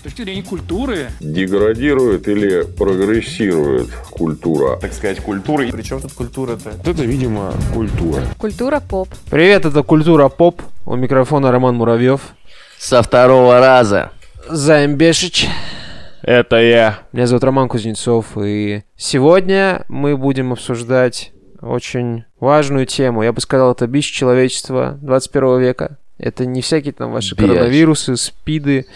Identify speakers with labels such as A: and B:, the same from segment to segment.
A: С точки зрения культуры.
B: Деградирует или прогрессирует культура?
C: Так сказать, культура.
D: Причем тут культура-то?
B: Это, видимо, культура.
E: Культура поп.
F: Привет, это Культура Поп. У микрофона Роман Муравьев.
G: Со второго раза.
F: Займ Бешич.
D: Это я.
F: Меня зовут Роман Кузнецов, и сегодня мы будем обсуждать очень важную тему. Я бы сказал, это бич человечества 21 века. Это не всякие там ваши
G: Бич.
F: коронавирусы, спиды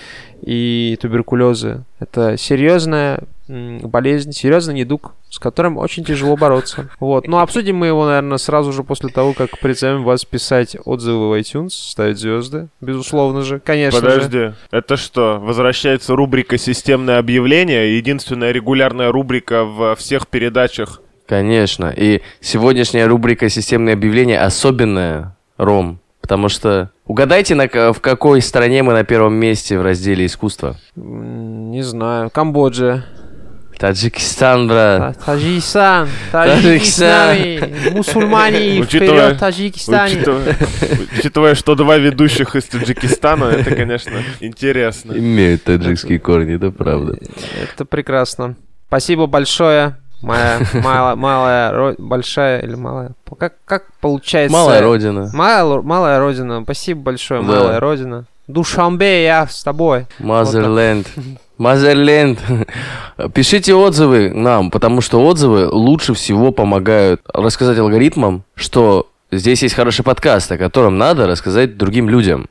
F: и туберкулезы. Это серьезная болезнь, серьезный недуг, с которым очень тяжело бороться. Вот. Ну, обсудим мы его, наверное, сразу же после того, как призовем вас писать отзывы в iTunes, ставить звезды, безусловно же, конечно же.
D: Подожди, это что, возвращается рубрика «Системное объявление», единственная регулярная рубрика во всех передачах.
G: Конечно. И сегодняшняя рубрика «Системные объявления» особенная, Ром. Потому что угадайте, на, в какой стране мы на первом месте в разделе искусства.
F: Не знаю. Камбоджа.
G: Таджикистан, брат.
F: Та- Таджикистан.
G: Таджикистан.
F: Таджикистан. Мусульмане. Вперед, Таджикистане.
D: Учитывая, учитывая, что два ведущих из Таджикистана, это, конечно, интересно.
G: Имеют таджикские корни, это правда.
F: Это прекрасно. Спасибо большое. Моя малая, малая, большая или малая? Как, как получается?
G: Малая родина.
F: Малая, малая родина. Спасибо большое,
G: Да.
F: малая родина. Душамбе, я с тобой.
G: Мазерленд. Мазерленд. Пишите отзывы нам, потому что отзывы лучше всего помогают рассказать алгоритмам, что здесь есть хороший подкаст, о котором надо рассказать другим людям.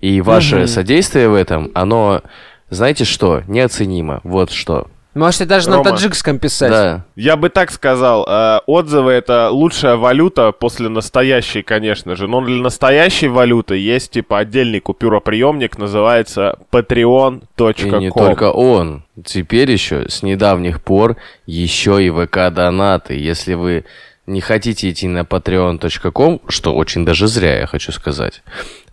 G: И ваше содействие в этом, оно, знаете что, неоценимо. Вот что.
F: Можете даже на
D: Рома.
F: таджикском писать.
G: Да.
D: Я бы так сказал, э, отзывы это лучшая валюта после настоящей, конечно же. Но для настоящей валюты есть типа отдельный купюроприемник, называется patreon.com.
G: И не только он. Теперь еще с недавних пор еще и ВК донаты. Если вы не хотите идти на patreon.com, что очень даже зря, я хочу сказать,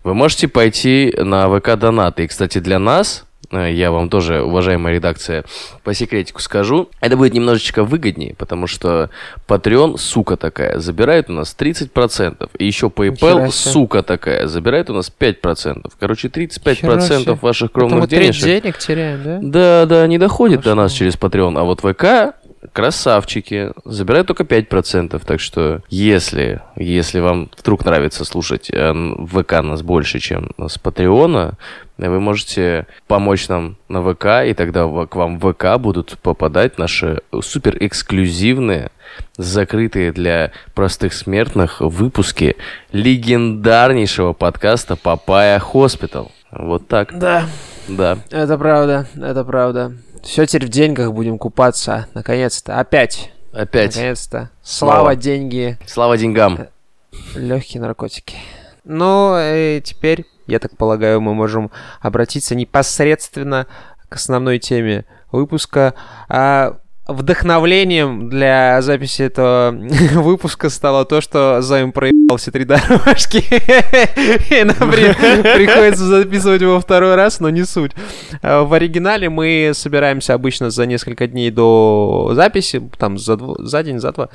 G: вы можете пойти на ВК донаты. И, кстати, для нас, я вам тоже, уважаемая редакция, по секретику скажу, это будет немножечко выгоднее, потому что Patreon, сука такая, забирает у нас 30%. И еще PayPal, сука такая, забирает у нас 5%. Короче, 35%
F: Нихера себе.
G: ваших кровных денежек.
F: денег теряем, да?
G: Да, да, не доходит до
F: Хорошо.
G: нас через Patreon. А вот ВК красавчики, забирают только 5%. Так что, если, если вам вдруг нравится слушать э, ВК нас больше, чем с Патреона, вы можете помочь нам на ВК, и тогда к вам в ВК будут попадать наши супер эксклюзивные, закрытые для простых смертных выпуски легендарнейшего подкаста Papaya Hospital. Вот так.
F: Да.
G: Да.
F: Это правда, это правда. Все теперь в деньгах будем купаться. Наконец-то. Опять.
G: Опять.
F: Наконец-то. Слава,
G: Слава.
F: деньги,
G: Слава деньгам.
F: легкие наркотики. Ну, и теперь, я так полагаю, мы можем обратиться непосредственно к основной теме выпуска. А, вдохновлением для записи этого выпуска стало то, что Займ проебал все три дорожки. И нам при- приходится записывать его второй раз, но не суть. А, В оригинале мы собираемся обычно за несколько дней до записи, там за, дво- за день, за два,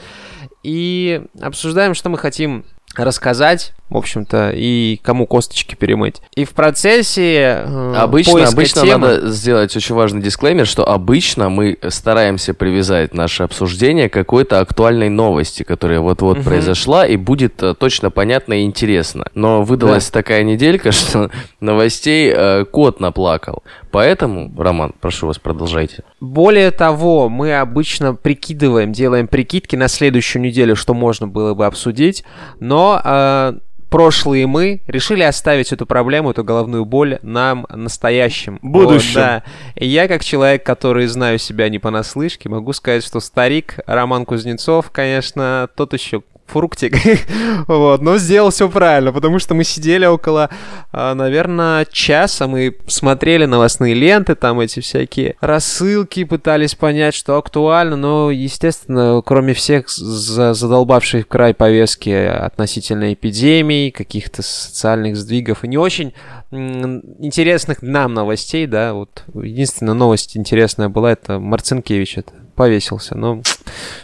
F: и обсуждаем, что мы хотим рассказать, в общем-то, и кому косточки перемыть. И в процессе э,
G: Обычно, обычно
F: темы-
G: надо сделать очень важный дисклеймер, что обычно мы стараемся привязать наше обсуждение к какой-то актуальной новости, которая вот-вот
F: Мгм.
G: произошла и будет э, точно понятно и интересно. Но выдалась такая неделька, что новостей э, кот наплакал. Поэтому, Роман, прошу вас, продолжайте.
F: Более того, мы обычно прикидываем, делаем прикидки на следующую неделю, что можно было бы обсудить, но э, прошлые мы решили оставить эту проблему, эту головную боль нам настоящим.
D: Будущем.
F: Вот, да. И я, как человек, который знаю себя не понаслышке, могу сказать, что старик Роман Кузнецов, конечно, тот еще фруктик. вот, но сделал все правильно, потому что мы сидели около, а, наверное, часа, мы смотрели новостные ленты, там эти всякие рассылки, пытались понять, что актуально, но, естественно, кроме всех за- задолбавших край повестки относительно эпидемий, каких-то социальных сдвигов и не очень интересных нам новостей, да, вот единственная новость интересная была, это Марцинкевич это повесился. Ну,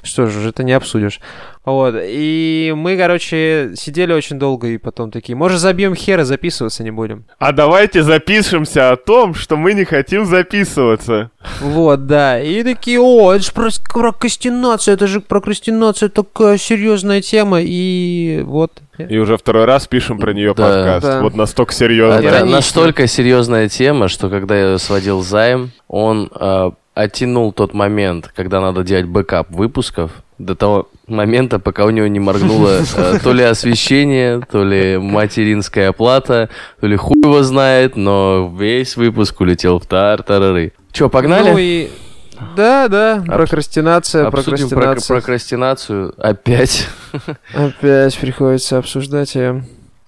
F: что же, это не обсудишь. Вот, и мы, короче, сидели очень долго, и потом такие, может, забьем хер и записываться не будем.
D: А давайте запишемся о том, что мы не хотим записываться.
F: Вот, да. И такие, о, это же про прокрастинация, это же прокрастинация такая серьезная тема, и вот.
D: И уже второй раз пишем про нее
G: Да.
D: подкаст.
F: Да.
D: Вот настолько серьезно.
G: Это настолько серьезная тема, что когда я сводил займ, он э, оттянул тот момент, когда надо делать бэкап выпусков, до того момента, пока у него не моргнуло э, то ли освещение, то ли материнская плата, то ли хуй его знает, но весь выпуск улетел в тар-тарары. Че, погнали?
F: Ну и... Да, да, прокрастинация,
G: Обсудим прок-
F: прокрастинация.
G: прокрастинацию опять.
F: Опять приходится обсуждать ее.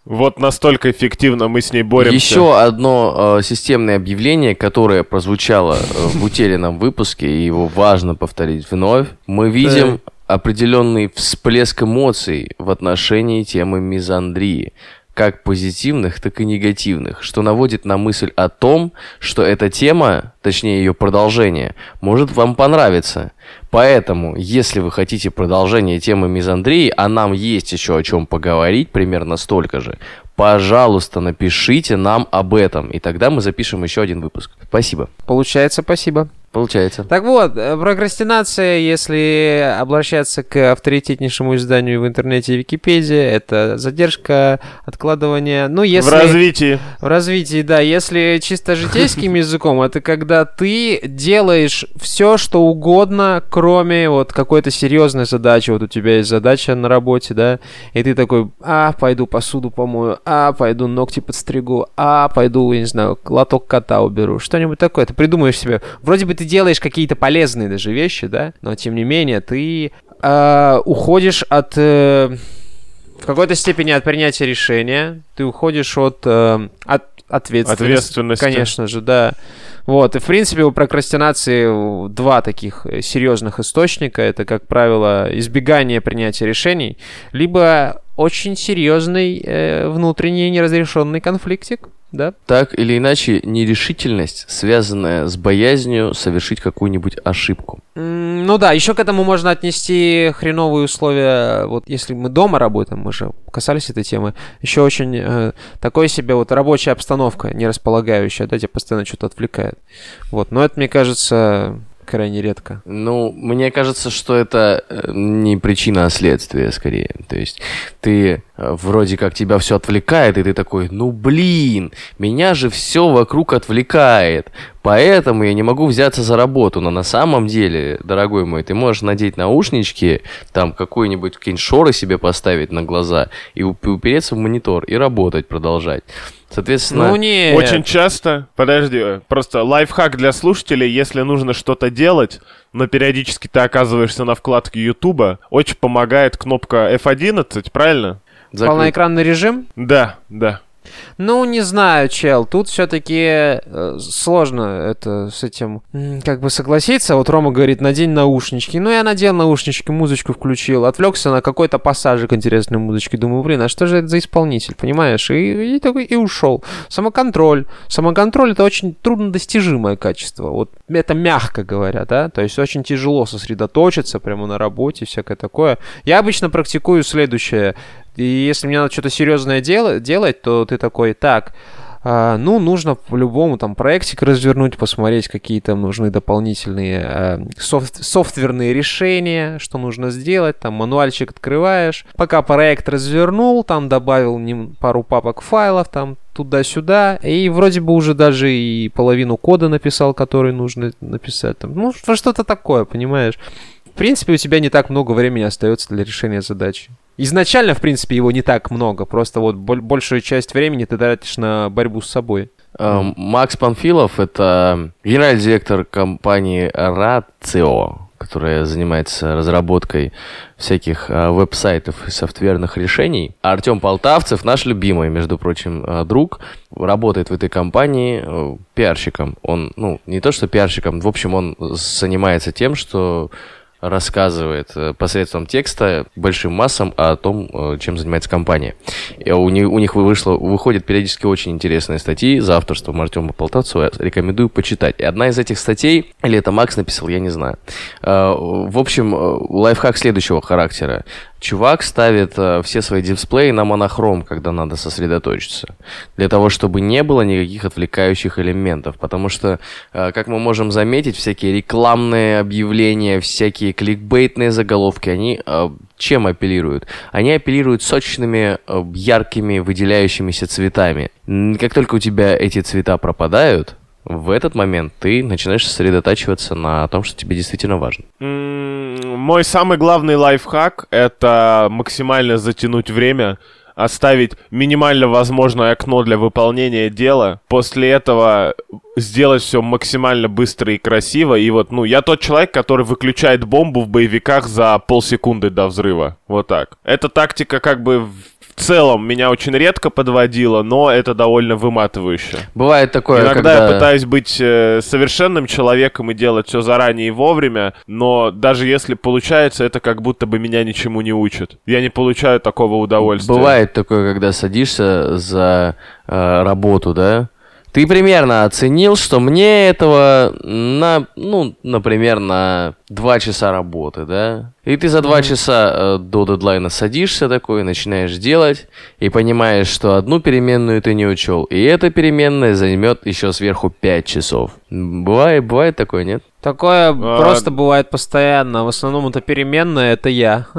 D: Вот настолько эффективно мы с ней боремся.
G: Еще одно э, системное объявление, которое прозвучало э, в утерянном выпуске, и его важно повторить вновь. Мы видим определенный всплеск эмоций в отношении темы мизандрии, как позитивных, так и негативных, что наводит на мысль о том, что эта тема, точнее ее продолжение, может вам понравиться. Поэтому, если вы хотите продолжение темы мизандрии, а нам есть еще о чем поговорить, примерно столько же, пожалуйста, напишите нам об этом, и тогда мы запишем еще один выпуск. Спасибо.
F: Получается, спасибо.
G: Получается.
F: Так вот, э, прокрастинация, если обращаться к авторитетнейшему изданию в интернете Википедия, это задержка, откладывание. Ну, если...
D: В развитии.
F: В развитии, да. Если чисто житейским языком, это когда ты делаешь все, что угодно, кроме вот какой-то серьезной задачи. Вот у тебя есть задача на работе, да, и ты такой, а, пойду посуду помою, а, пойду ногти подстригу, а, пойду, я не знаю, лоток кота уберу, что-нибудь такое. Ты придумаешь себе. Вроде бы ты делаешь какие-то полезные даже вещи, да, но тем не менее ты а, уходишь от... э, в какой-то степени от принятия решения, ты уходишь от, э, от ответственности.
D: Ответственности.
F: Конечно же, да. Вот, и в принципе у прокрастинации э, два таких э, серьезных источника. Это, как правило, избегание принятия решений, либо очень серьезный э, внутренний неразрешенный конфликтик, да?
G: Так или иначе, нерешительность, связанная с боязнью совершить какую-нибудь ошибку.
F: Ну да, еще к этому можно отнести хреновые условия. Вот если мы дома работаем, мы же касались этой темы, еще очень э, такой себе вот рабочая обстановка, не располагающая, да, тебя постоянно что-то отвлекает. Вот, но это, мне кажется, крайне редко.
G: Ну, мне кажется, что это э, не причина, а следствие, скорее. То есть ты э, вроде как тебя все отвлекает, и ты такой, ну блин, меня же все вокруг отвлекает. Поэтому я не могу взяться за работу. Но на самом деле, дорогой мой, ты можешь надеть наушнички, там какой-нибудь какие-нибудь шоры себе поставить на глаза и уп- упереться в монитор и работать, продолжать. Соответственно,
F: Ну не...
D: Очень часто, подожди, э, просто лайфхак для слушателей, если нужно что-то делать, но периодически ты оказываешься на вкладке Ютуба, очень помогает кнопка F11, правильно?
G: закрыть-
F: Полноэкранный режим?
D: Да, да.
F: Ну, не знаю, чел, тут все-таки сложно это с этим как бы согласиться. Вот Рома говорит, надень наушнички. Ну, я надел наушнички, музычку включил, отвлекся на какой-то пассажик интересной музычки. Думаю, блин, а что же это за исполнитель, понимаешь? И, и такой, и ушел. Самоконтроль. Самоконтроль это очень труднодостижимое качество. Вот это мягко говоря, да? То есть очень тяжело сосредоточиться прямо на работе, всякое такое. Я обычно практикую следующее. И если мне надо что-то серьезное дел- делать, то ты такой, так, а, ну, нужно по-любому там проектик развернуть, посмотреть, какие там нужны дополнительные а, софт- софтверные решения, что нужно сделать, там мануальчик открываешь. Пока проект развернул, там добавил пару папок файлов, там туда-сюда, и вроде бы уже даже и половину кода написал, который нужно написать. Там, ну, что- что-то такое, понимаешь? В принципе, у тебя не так много времени остается для решения задачи. Изначально, в принципе, его не так много. Просто вот боль- большую часть времени ты тратишь на борьбу с собой.
G: Э, Макс Панфилов — это генеральный директор компании Ratio, которая занимается разработкой всяких э, веб-сайтов и софтверных решений. А Артем Полтавцев, наш любимый, между прочим, э, друг, работает в этой компании пиарщиком. Он, ну, не то что пиарщиком, в общем, он занимается тем, что рассказывает э, посредством текста большим массам о том, э, чем занимается компания. И у, них, у них вышло, выходят периодически очень интересные статьи за авторством Артема Полтавцева. Рекомендую почитать. И одна из этих статей, или это Макс написал, я не знаю. Э, в общем, лайфхак следующего характера. Чувак ставит э, все свои дисплеи на монохром, когда надо сосредоточиться. Для того, чтобы не было никаких отвлекающих элементов. Потому что, э, как мы можем заметить, всякие рекламные объявления, всякие кликбейтные заголовки, они э, чем апеллируют? Они апеллируют сочными, яркими, выделяющимися цветами. Как только у тебя эти цвета пропадают, в этот момент ты начинаешь сосредотачиваться на том, что тебе действительно важно.
D: Мой самый главный лайфхак — это максимально затянуть время, оставить минимально возможное окно для выполнения дела, после этого сделать все максимально быстро и красиво. И вот, ну, я тот человек, который выключает бомбу в боевиках за полсекунды до взрыва. Вот так. Эта тактика как бы целом меня очень редко подводила, но это довольно выматывающе.
G: Бывает такое,
D: Иногда
G: когда...
D: я пытаюсь быть э, совершенным человеком и делать все заранее и вовремя, но даже если получается, это как будто бы меня ничему не учит. Я не получаю такого удовольствия.
G: Бывает такое, когда садишься за э, работу, да, ты примерно оценил, что мне этого на, ну, например, на два часа работы, да? И ты за два часа э, до дедлайна садишься такой, начинаешь делать, и понимаешь, что одну переменную ты не учел, и эта переменная займет еще сверху пять часов. Бывает, бывает такое, нет?
F: Такое а... просто бывает постоянно. В основном это переменная, это я.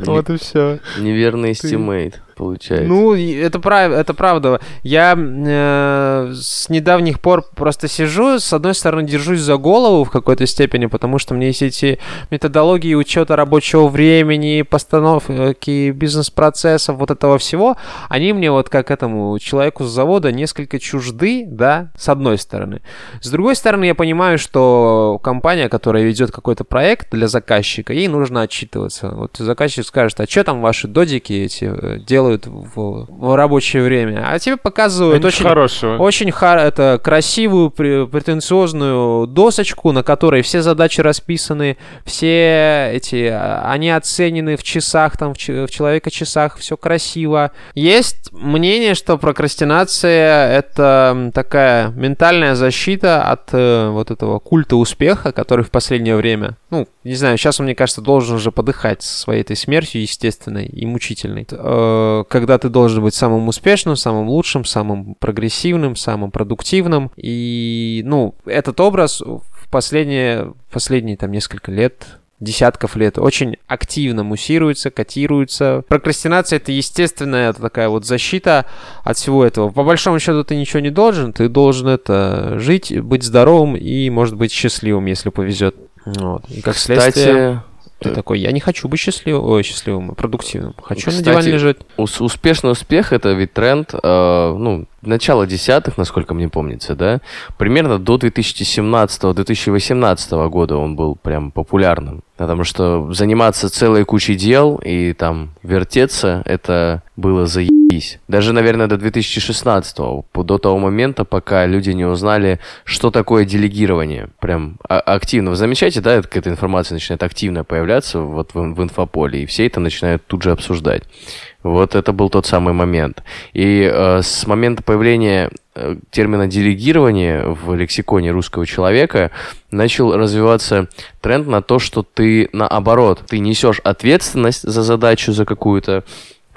F: Вот и все.
G: Неверный estimate получается.
F: Ну, это, прав, это правда. Я э, с недавних пор просто сижу, с одной стороны, держусь за голову в какой-то степени, потому что мне все эти методологии учета рабочего времени, постановки бизнес-процессов, вот этого всего, они мне вот как этому человеку с завода несколько чужды, да, с одной стороны. С другой стороны, я понимаю, что компания, которая ведет какой-то проект для заказчика, ей нужно отчитываться. Вот заказчик скажет, а что там ваши додики эти э, делают в, в рабочее время, а тебе показывают
D: очень,
F: хорошего. очень хар, это красивую, претенциозную досочку, на которой все задачи расписаны, все эти, а, они оценены в часах, там, в, в человека часах, все красиво. Есть мнение, что прокрастинация — это такая ментальная защита от э, вот этого культа успеха, который в последнее время, ну, не знаю, сейчас он, мне кажется, должен уже подыхать своей этой смертью естественной и мучительной. Э, когда ты должен быть самым успешным, самым лучшим, самым прогрессивным, самым продуктивным. И, ну, этот образ в последние, последние там несколько лет десятков лет очень активно муссируется, котируется. Прокрастинация — это естественная это такая вот защита от всего этого. По большому счету ты ничего не должен, ты должен это жить, быть здоровым и, может быть, счастливым, если повезет. Вот. И как
G: Кстати,
F: следствие... Ты такой, я не хочу быть счастливым, ой, счастливым, продуктивным. Хочу
G: Кстати,
F: на диване лежать.
G: Успешный успех это ведь тренд, э, ну, начала десятых, насколько мне помнится, да, примерно до 2017-2018 года он был прям популярным. Потому что заниматься целой кучей дел и там вертеться, это было заебись. Даже, наверное, до 2016 до того момента, пока люди не узнали, что такое делегирование. Прям а, активно. Вы замечаете, да, какая-то информация начинает активно появляться вот в, в инфополе, и все это начинают тут же обсуждать. Вот это был тот самый момент. И э, с момента появления э, термина делегирование в лексиконе русского человека начал развиваться тренд на то, что ты наоборот, ты несешь ответственность за задачу, за какую-то,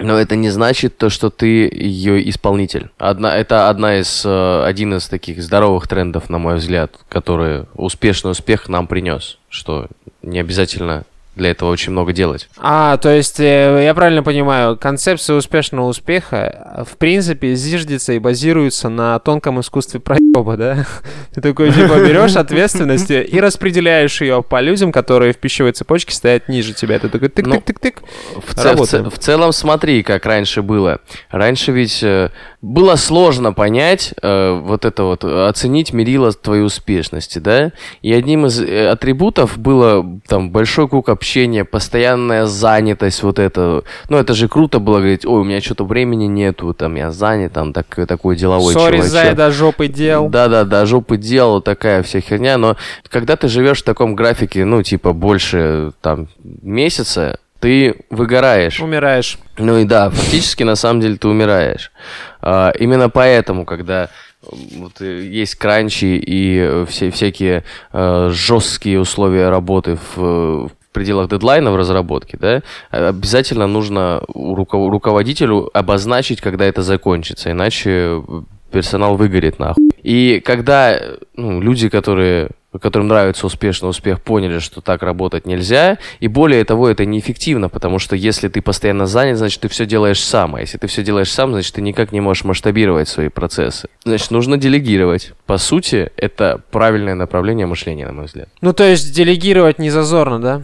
G: но это не значит то, что ты ее исполнитель. Одна, это одна из, э, один из таких здоровых трендов, на мой взгляд, который успешный успех нам принес. Что не обязательно для этого очень много делать.
F: А, то есть, э, я правильно понимаю, концепция успешного успеха э, в принципе зиждется и базируется на тонком искусстве проеба, да? Ты такой типа берешь ответственность и распределяешь ее по людям, которые в пищевой цепочке стоят ниже тебя. Ты такой тык-тык-тык-тык.
G: Ну, в, в, в целом смотри, как раньше было. Раньше ведь э, было сложно понять вот это вот, оценить мерило твоей успешности, да? И одним из атрибутов было там большой круг общение, постоянная занятость, вот это. Ну, это же круто было говорить, ой, у меня что-то времени нету, там, я занят, там, так, такой деловой
F: Сори,
G: чувачок.
F: зай, до жопы дел.
G: Да-да-да, жопы дел, такая вся херня, но когда ты живешь в таком графике, ну, типа, больше, там, месяца, ты выгораешь.
F: Умираешь.
G: Ну и да, фактически на самом деле ты умираешь. А, именно поэтому, когда вот э, есть кранчи и э, все всякие э, жесткие условия работы в, в пределах дедлайна в разработке, да, обязательно нужно руко- руководителю обозначить, когда это закончится, иначе персонал выгорит нахуй. И когда ну, люди, которые которым нравится успешный успех, поняли, что так работать нельзя. И более того, это неэффективно, потому что если ты постоянно занят, значит, ты все делаешь сам. А если ты все делаешь сам, значит, ты никак не можешь масштабировать свои процессы. Значит, нужно делегировать. По сути, это правильное направление мышления, на мой взгляд.
F: Ну, то есть делегировать не зазорно, да?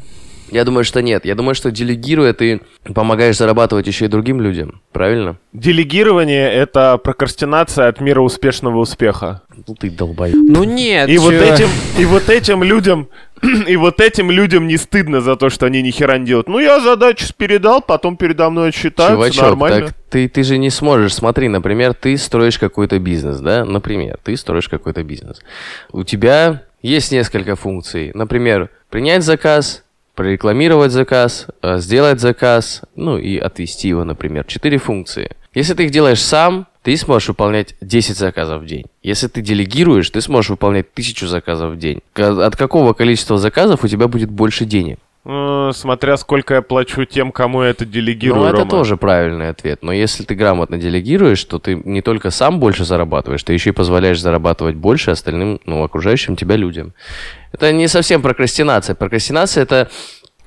G: Я думаю, что нет. Я думаю, что делегируя, ты помогаешь зарабатывать еще и другим людям. Правильно?
D: Делегирование — это прокрастинация от мира успешного успеха.
G: Ну ты долбай.
F: Ну нет.
D: И вот этим, и вот этим людям, и вот этим людям не стыдно за то, что они ни хера не делают. Ну, я задачу передал, потом передо мной отчитаются,
G: Чувачок,
D: нормально.
G: так ты, ты же не сможешь. Смотри, например, ты строишь какой-то бизнес, да? Например, ты строишь какой-то бизнес. У тебя есть несколько функций. Например, принять заказ, прорекламировать заказ, э, сделать заказ, ну и отвести его, например. Четыре функции. Если ты их делаешь сам, ты сможешь выполнять 10 заказов в день. Если ты делегируешь, ты сможешь выполнять тысячу заказов в день. От какого количества заказов у тебя будет больше денег?
D: Э, Смотря сколько я плачу тем, кому я это делегирую,
G: ну, это
D: Рома.
G: тоже правильный ответ. Но если ты грамотно делегируешь, то ты не только сам больше зарабатываешь, ты еще и позволяешь зарабатывать больше остальным, ну, окружающим тебя людям. Это не совсем прокрастинация. Прокрастинация это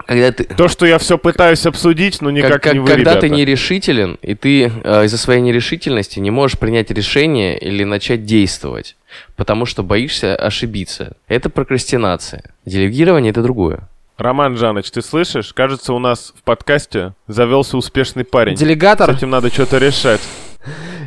G: когда ты...
D: То, что я все пытаюсь обсудить, но никак
G: Как- как-
D: не вы,
G: когда ты
D: ребята.
G: нерешителен, и ты э, из-за своей нерешительности не можешь принять решение или начать действовать, потому что боишься ошибиться. Это прокрастинация. Делегирование это другое.
D: Роман Жаныч, ты слышишь? Кажется, у нас в подкасте завелся успешный парень.
F: Делегатор?
D: С этим надо что-то решать.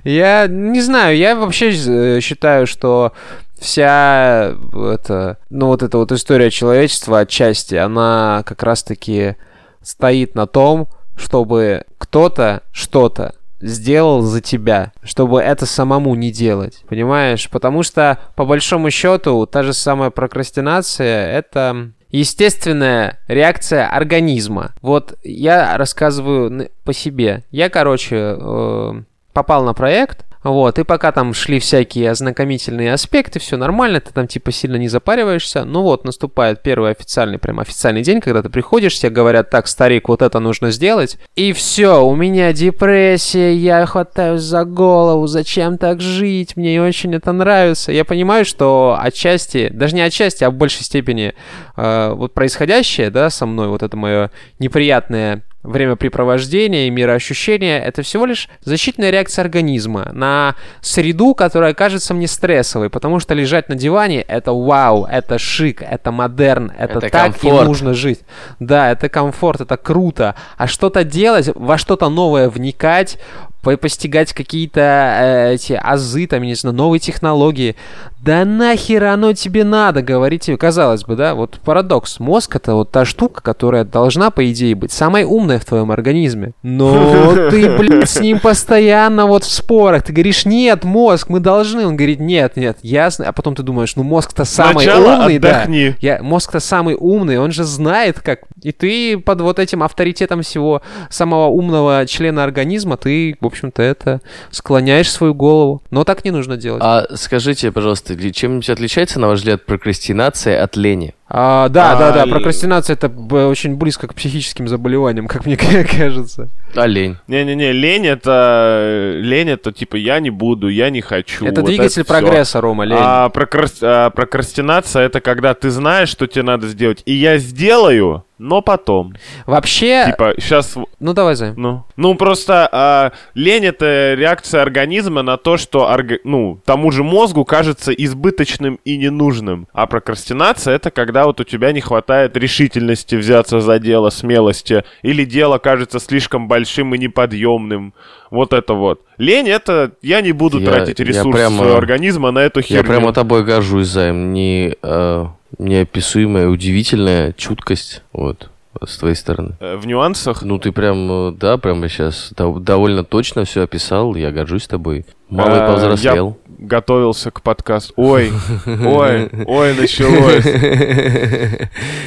F: Я не знаю, я вообще э, считаю, что вся это, ну вот эта вот история человечества отчасти, она как раз-таки стоит на том, чтобы кто-то что-то сделал за тебя, чтобы это самому не делать, понимаешь? Потому что, по большому счету, та же самая прокрастинация — это естественная реакция организма. Вот я рассказываю по себе. Я, короче, э, попал на проект, вот, и пока там шли всякие ознакомительные аспекты, все нормально, ты там типа сильно не запариваешься. Ну вот, наступает первый официальный, прям официальный день, когда ты приходишь, тебе говорят, так, старик, вот это нужно сделать. И все, у меня депрессия, я хватаюсь за голову, зачем так жить, мне очень это нравится. Я понимаю, что отчасти, даже не отчасти, а в большей степени э, вот происходящее, да, со мной, вот это мое неприятное времяпрепровождение и мироощущение — это всего лишь защитная реакция организма на среду, которая кажется мне стрессовой, потому что лежать на диване — это вау, это шик, это модерн, это,
G: Это
F: так
G: комфорт.
F: и нужно жить. Да, это комфорт, это круто. А что-то делать, во что-то новое вникать, постигать какие-то э, эти азы, там, я не знаю, новые технологии. Да нахер оно тебе надо, говорите, казалось бы, да, вот парадокс. Мозг это вот та штука, которая должна, по идее, быть самой умной в твоем организме. Но ты, блин, с ним постоянно вот в спорах. Ты говоришь, нет, мозг, мы должны. Он говорит, нет, нет, ясно. А потом ты думаешь, ну мозг-то самый
D: Сначала
F: умный, да.
D: отдохни.
F: Я, мозг-то самый умный, он же знает, как... И ты под вот этим авторитетом всего самого умного члена организма, ты, в общем-то, это склоняешь свою голову. Но так не нужно делать.
G: А скажите, пожалуйста, чем-нибудь отличается, на ваш взгляд, прокрастинация от лени?
F: А, да, да, да,
D: А,
F: прокрастинация это очень близко к психическим заболеваниям, как мне кажется.
G: А лень?
D: Не-не-не, лень это... Лень это типа я не буду, я не хочу.
F: это
D: вот
F: двигатель
D: всё.
F: прогресса, Рома, лень.
D: А, прокрас- а, прокрастинация это когда ты знаешь, что тебе надо сделать, и я сделаю, но потом.
F: Вообще,
D: Типа, сейчас
F: ну давай, Зай.
D: Ну, ну просто а, лень это реакция организма на то, что орга- ну тому же мозгу кажется избыточным и ненужным. А прокрастинация это когда вот у тебя не хватает решительности взяться за дело, смелости, или дело кажется слишком большим и неподъемным. Вот это вот. Лень это я не буду
G: Я-
D: тратить ресурсы
G: прямо-
D: своего организма на эту херню.
G: Я прямо тобой горжусь, Займ. Не, э, неописуемая, удивительная чуткость. Вот. с твоей стороны.
D: Э, В нюансах?
G: Ну, ты прям, э, да, прямо сейчас довольно точно все описал. Я горжусь тобой. Малый
D: Э,
G: повзрослел.
D: Я готовился к подкасту. Ой, ой, ой, началось.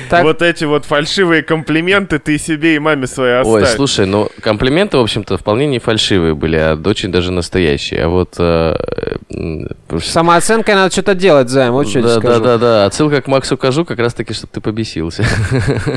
F: Так-
D: Вот эти вот фальшивые комплименты ты себе и маме своей
G: Ой,
D: оставь.
G: слушай, ну комплименты, в общем-то, вполне не фальшивые были, а очень даже настоящие. А вот... э,
F: Самооценкой надо что-то делать, Займ, вот что
G: да, да, да, да. Отсылка к Максу Кажу как раз-таки, чтобы ты побесился.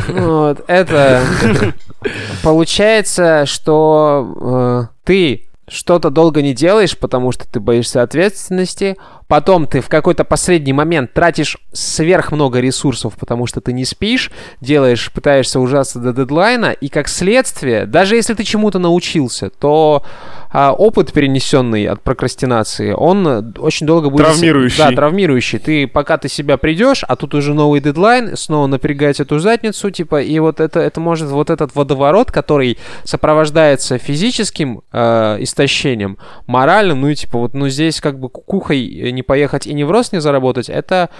F: Вот, это получается, что э, ты что-то долго не делаешь, потому что ты боишься ответственности. Потом ты в какой-то последний момент тратишь сверх много ресурсов, потому что ты не спишь, делаешь, пытаешься ужаться до дедлайна, и как следствие, даже если ты чему-то научился, то а, опыт, перенесенный от прокрастинации, он э, очень долго будет...
D: Травмирующий.
F: Да, травмирующий. Ты, пока ты себя придешь, а тут уже новый дедлайн, снова напрягать эту задницу, типа, и вот это, это может, вот этот водоворот, который сопровождается физическим э, истощением, моральным, ну и типа вот, ну здесь как бы кукухой не поехать и рост не заработать, это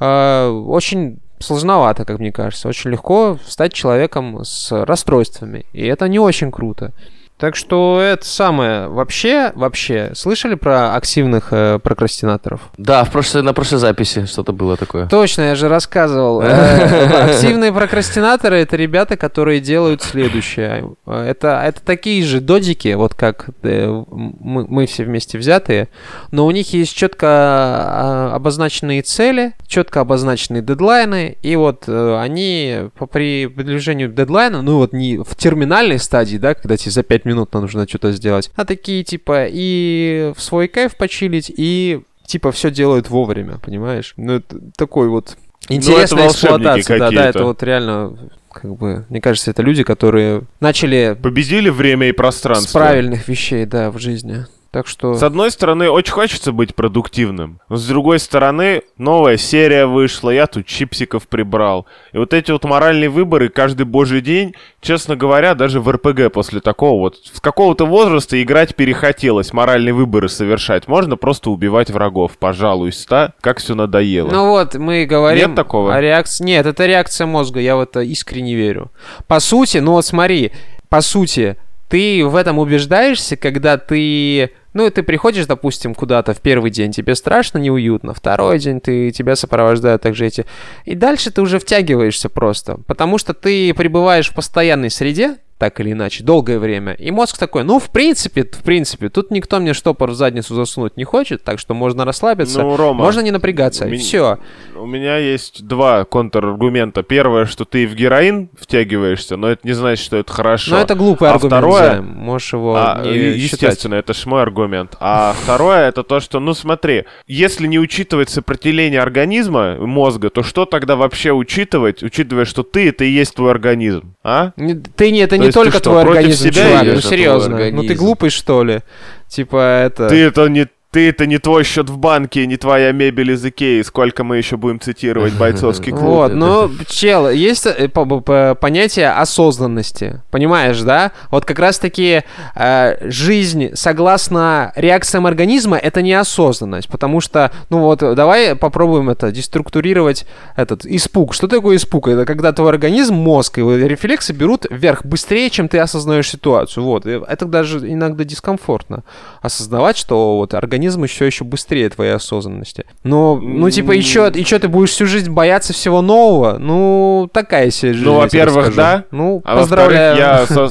F: э, очень сложновато, как мне кажется. Очень легко стать человеком с расстройствами, и это не очень круто. Так что это самое. Вообще, вообще, слышали про активных э, прокрастинаторов?
G: Да, в прошлой, на прошлой записи что-то было такое.
F: Точно, я же рассказывал. Э, Активные прокрастинаторы это ребята, которые делают следующее. Э, Это, это такие же додики, вот как э, мы, мы все вместе взятые, но у них есть четко а, обозначенные цели, четко обозначенные дедлайны, и вот они по при приближению дедлайна, ну вот не в терминальной стадии, да, когда тебе за 5 минут нужно что-то сделать, а такие типа и в свой кайф почилить, и типа все делают вовремя, понимаешь? Ну, это такой вот интересная
D: Ну, волшебники
F: эксплуатация. Да, да, это вот реально, как бы, мне кажется, это люди, которые начали
D: Победили время и пространство.
F: с правильных вещей, да, в жизни. Так что...
D: С одной стороны, очень хочется быть продуктивным. Но с другой стороны, новая серия вышла, я тут чипсиков прибрал. И вот эти вот моральные выборы каждый божий день, честно говоря, даже в РПГ после такого вот... С какого-то возраста играть перехотелось, моральные выборы совершать. Можно просто убивать врагов, пожалуйста, как все надоело.
F: Ну вот, мы говорим
D: Нет такого?
F: о реакции... Нет, это реакция мозга, я в это искренне верю. По сути, ну вот смотри, по сути, ты в этом убеждаешься, когда ты... Ну, ты приходишь, допустим, куда-то в первый день, тебе страшно, неуютно, второй день ты, тебя сопровождают также эти... И дальше ты уже втягиваешься просто, потому что ты пребываешь в постоянной среде, так или иначе, долгое время. И мозг такой, ну, в принципе, в принципе, тут никто мне штопор в задницу засунуть не хочет, так что можно расслабиться,
D: Ну, Рома,
F: можно не напрягаться,
D: у
F: и
D: меня-
F: все.
D: У меня есть два контраргумента. Первое, что ты в героин втягиваешься, но это не значит, что это хорошо.
F: Но это глупый
D: А
F: аргумент,
D: второе-
F: Займ. можешь его
D: А,
F: не
D: е-
F: считать.
D: естественно, это ж мой аргумент. А второе, это то, что, ну смотри, если не учитывать сопротивление организма, мозга, то что тогда вообще учитывать, учитывая, что ты это и есть твой организм, а?
F: Не- Ты не, это
D: То
F: не только твой организм,
D: себя
F: чувак, ну серьезно. Ну ты глупый, что ли? Типа это...
D: Ты это не ты это не твой счет в банке, не твоя мебель из Икеи. Сколько мы еще будем цитировать бойцовский клуб?
F: Вот, ну, чел, есть э, по- по- по- понятие осознанности, понимаешь, да? Вот как раз-таки э, жизнь, согласно реакциям организма, это неосознанность, потому что, ну вот, давай попробуем это, деструктурировать этот испуг. Что такое испуг? Это когда твой организм, мозг, его рефлексы берут вверх быстрее, чем ты осознаешь ситуацию, вот. Это даже иногда дискомфортно, осознавать, что вот организм еще еще быстрее твоей осознанности. Но, ну, типа, и чё, и чё, ты будешь всю жизнь бояться всего нового? Ну, такая себе жизнь.
D: Ну, во-первых, да.
F: Ну,
D: А
F: поздравляю.
D: я со-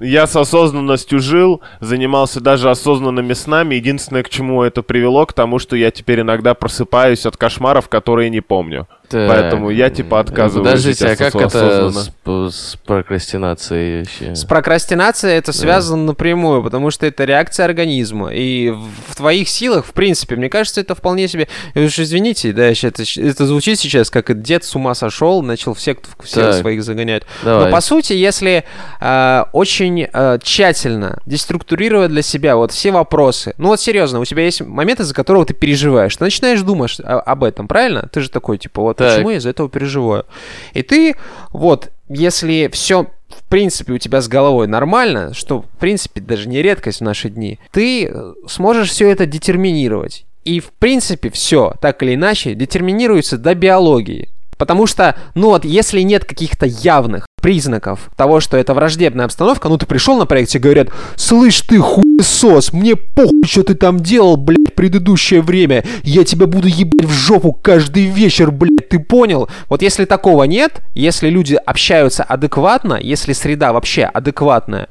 D: я с осознанностью жил, занимался даже осознанными снами. Единственное, к чему это привело, к тому, что я теперь иногда просыпаюсь от кошмаров, которые не помню.
G: Так.
D: Поэтому я, типа, отказываюсь
G: Подождите, а как это с, с прокрастинацией вообще?
F: С прокрастинацией это связано напрямую, потому что это реакция организма. И в твоих силах, в принципе, мне кажется, это вполне себе... Вы уж извините, да, это, это звучит сейчас, как дед с ума сошел, начал всех, всех своих загонять.
G: Давай.
F: Но по сути, если э, очень э, тщательно деструктурировать для себя вот все вопросы, ну вот серьезно, у тебя есть моменты, за которого ты переживаешь, ты начинаешь думать о- об этом, правильно? Ты же такой, типа, вот
G: Так.
F: почему я из-за этого переживаю? И ты, вот, если все в принципе у тебя с головой нормально, что в принципе даже не редкость в наши дни, ты э, сможешь все это детерминировать. И в принципе все, так или иначе, детерминируется до биологии. Потому что, ну вот, если нет каких-то явных признаков того, что это враждебная обстановка, ну ты пришел на проекте, говорят, слышь ты хуесос, мне похуй, что ты там делал, блядь, предыдущее время, я тебя буду ебать в жопу каждый вечер, блядь, ты понял? Вот если такого нет, если люди общаются адекватно, если среда вообще адекватная,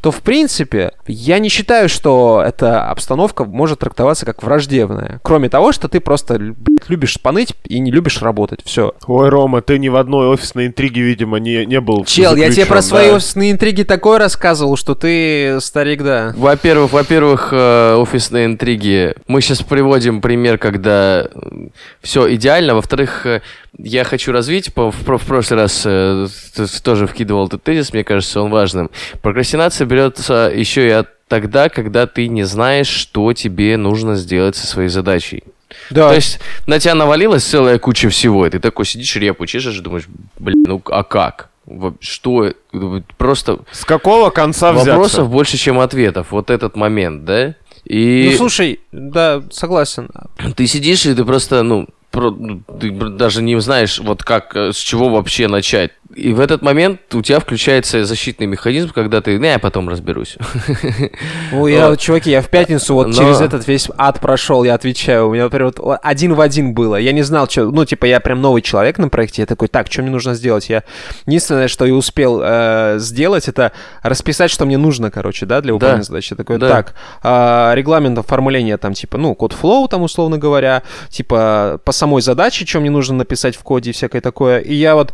F: то в принципе я не считаю, что эта обстановка может трактоваться как враждебная. Кроме того, что ты просто блядь, любишь поныть и не любишь работать. Все.
D: Ой, Рома, ты ни в одной офисной интриге, видимо, не, не был
F: Чел, я тебе про
D: да.
F: свои офисные интриги такое рассказывал, что ты старик, да.
G: Во-первых, во-первых, э, офисные интриги. Мы сейчас приводим пример, когда все идеально. Во-вторых, э, я хочу развить. В, про- в прошлый раз э, тоже вкидывал этот тезис, мне кажется, он важным. Прокрастинация берется еще и от тогда, когда ты не знаешь, что тебе нужно сделать со своей задачей.
F: Да.
G: То есть на тебя навалилась целая куча всего, и ты такой сидишь, репу чешешь, и думаешь, блин, ну а как? Что? Просто
D: С какого конца взяться?
G: вопросов больше, чем ответов. Вот этот момент, да? И
F: Ну слушай, да, согласен.
G: ты сидишь, и ты просто, про- ну, ты бр- даже не знаешь, вот как, э, с чего вообще начать. И в этот момент у тебя включается защитный механизм, когда ты, не, я потом разберусь.
F: Ну, я,
G: Вот.
F: чуваки, я в пятницу вот
G: Но-
F: через этот весь ад прошел, я отвечаю. У меня, например, вот один в один было. Я не знал, что... Ну, типа, я прям новый человек на проекте. Я такой, так, что мне нужно сделать? Я единственное, что я успел э, сделать, это расписать, что мне нужно, короче, да, для выполнения
G: Да.
F: задачи. Я такой,
G: Да.
F: так, э, регламент оформления там, типа, ну, код flow, там, условно говоря, типа, по самой задаче, что мне нужно написать в коде и всякое такое. И я вот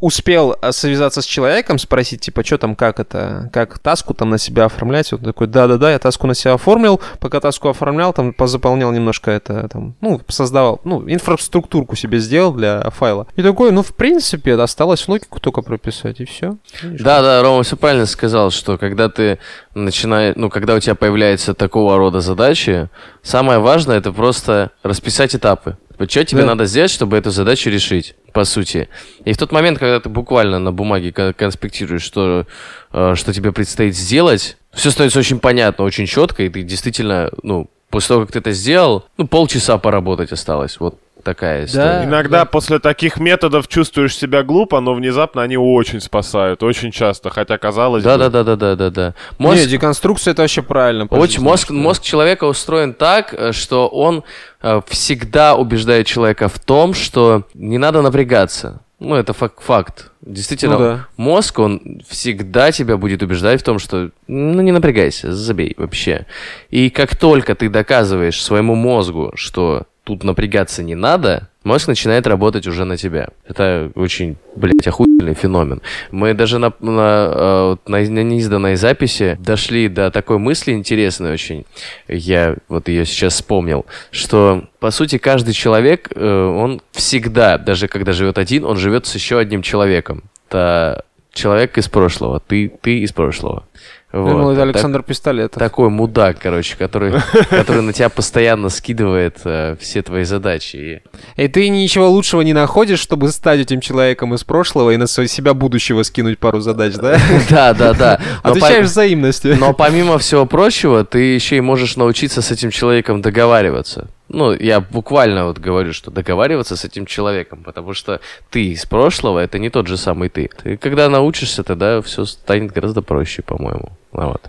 F: успел э, связаться с человеком, спросить, типа, что там, как это, как таску там на себя оформлять. Он такой, да-да-да, я таску на себя оформил. Пока таску оформлял, там, позаполнял немножко это, там, ну, создавал, ну, инфраструктурку себе сделал для файла. И такой, ну, в принципе, осталось логику только прописать, и все.
G: Да, да, Рома все правильно сказал, что когда ты начинаешь, ну, когда у тебя появляется такого рода задачи, самое важное это просто расписать этапы. Что тебе
F: Да.
G: надо сделать, чтобы эту задачу решить, по сути. И в тот момент, когда ты буквально на бумаге кон- конспектируешь, что, э, что тебе предстоит сделать, все становится очень понятно, очень четко, и ты действительно, ну, после того, как ты это сделал, ну, полчаса поработать осталось. Вот такая история.
D: Иногда после таких методов чувствуешь себя глупо, но внезапно они очень спасают, очень часто, хотя казалось
G: Да,
D: бы...
G: да, да, да, да, да, да.
F: Не,
G: Мозг-
F: деконструкция это вообще правильно.
G: Очень мозг, мозг человека устроен так, э, что он э, всегда убеждает человека в том, что не надо напрягаться. Ну, это фак- факт. Действительно,
F: Ну да.
G: мозг, он всегда тебя будет убеждать в том, что ну не напрягайся, забей вообще. И как только ты доказываешь своему мозгу, что тут напрягаться не надо, мозг начинает работать уже на тебя. Это очень, блядь, охуительный феномен. Мы даже на, на, э, на, на неизданной записи дошли до такой мысли интересной очень. Я вот ее сейчас вспомнил, что по сути каждый человек, э, он всегда, даже когда живет один, он живет с еще одним человеком. Это человек из прошлого, ты, ты из прошлого. Вот.
F: это
G: Так-
F: Александр Пистолетов.
G: такой мудак, короче, который, который на тебя постоянно скидывает э, все твои задачи. И-
F: ты ничего лучшего не находишь, чтобы стать этим человеком из прошлого и на себя будущего скинуть пару задач, да?
G: Да, да, да. Но по-
F: Отвечаешь взаимностью.
G: Но помимо всего прочего, ты еще и можешь научиться с этим человеком договариваться. Ну, я буквально вот говорю, что договариваться с этим человеком, потому что ты из прошлого, это не тот же самый ты. Ты когда научишься, тогда все станет гораздо проще, по-моему. Ну вот.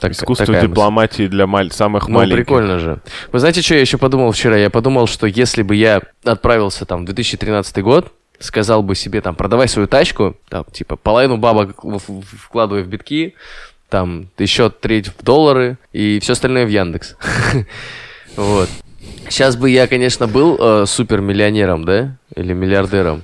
G: Так-
D: Искусство
G: такая мысль.
D: дипломатии для маль- самых
G: Ну,
D: маленьких.
G: прикольно же. Вы знаете, что я еще подумал вчера? Я подумал, что если бы я отправился там в 2013 год, сказал бы себе там, продавай свою тачку, там, типа, половину бабок вкладывай в битки, там, еще треть в доллары и все остальное в Яндекс. Вот. Сейчас бы я, конечно, был э, супермиллионером, да? Или миллиардером.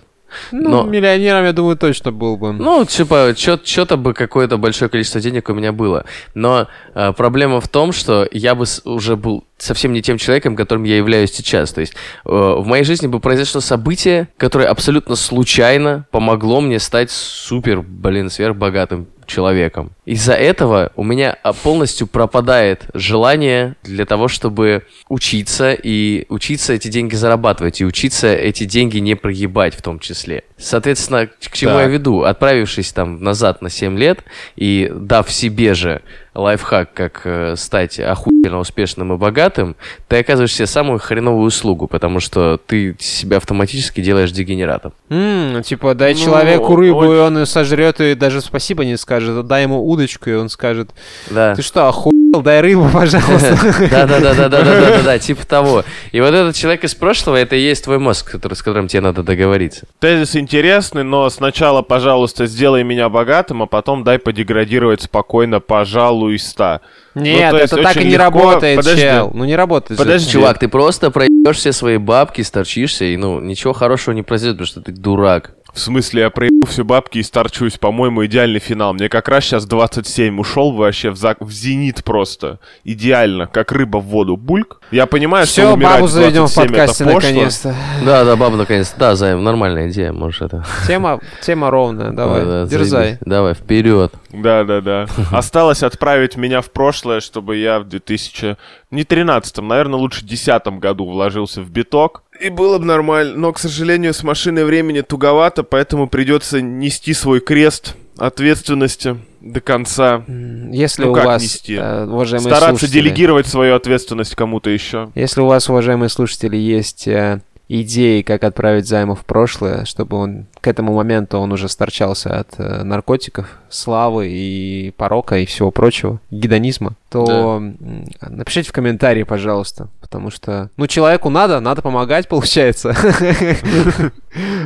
F: Ну,
G: но-
F: миллионером, я думаю, точно был бы.
G: Ну, типа, что-то бы какое-то большое количество денег у меня было. Но э, проблема в том, что я бы уже был совсем не тем человеком, которым я являюсь сейчас. То есть э, в моей жизни бы произошло событие, которое абсолютно случайно помогло мне стать супер, блин, сверхбогатым человеком. Из-за этого у меня а, полностью пропадает желание для того, чтобы учиться и учиться эти деньги зарабатывать, и учиться эти деньги не прогибать в том числе. Соответственно, к чему
D: Так.
G: я веду? Отправившись там назад на 7 лет и дав себе же лайфхак, как э, стать охуенно успешным и богатым, ты оказываешь себе самую хреновую услугу, потому что ты себя автоматически делаешь дегенератом.
F: М, типа, дай
D: Ну,
F: человеку рыбу,
D: очень-
F: и он ее сожрет, и даже спасибо не скажет. Дай ему удочку, и он скажет,
G: Да.
F: ты что, охуел? дай рыбу, пожалуйста.
G: Да-да-да-да-да-да-да, типа того. И вот этот человек из прошлого, это и есть твой мозг, с которым тебе надо договориться.
D: Тезис интересный, но сначала, пожалуйста, сделай меня богатым, а потом дай подеградировать спокойно, пожалуйста.
F: Ну,
D: Нет, ну,
F: это так и не
D: легко...
F: работает,
D: Подожди.
F: чел. Ну не работает.
D: Подожди.
G: Чувак, ты просто проебешь все свои бабки, сторчишься, и ну ничего хорошего не произойдет, потому что ты дурак.
D: В смысле, я проебу все бабки и старчусь. По-моему, идеальный финал. Мне как раз сейчас 27. Ушел вообще в, зак- в зенит просто. Идеально. Как рыба в воду. Бульк. Я понимаю, что
F: Все,
D: умирать
F: бабу заведем в
D: 27 это
F: подкасте наконец-то.
G: Да, да, баба, наконец. Да, Займ, нормальная идея, можешь это.
F: Тема, тема ровная, давай,
G: Да, да,
F: дерзай.
G: заебись. Давай, вперед.
D: Да, да, да. Осталось отправить меня в прошлое, чтобы я в 2000... Не 13 наверное, лучше 10 году вложился в биток. И было бы нормально. Но, к сожалению, с машиной времени туговато, поэтому придется нести свой крест ответственности до конца.
F: Если
D: Ну,
F: у
D: как
F: вас,
D: нести?
F: э, уважаемые
D: Стараться
F: слушатели,
D: делегировать свою ответственность кому-то еще.
F: Если у вас, уважаемые слушатели, есть э, идеи, как отправить займу в прошлое, чтобы он к этому моменту он уже сторчался от э, наркотиков, славы и порока и всего прочего, гедонизма, то м, напишите в комментарии, пожалуйста, потому что, ну, человеку надо, надо помогать, получается.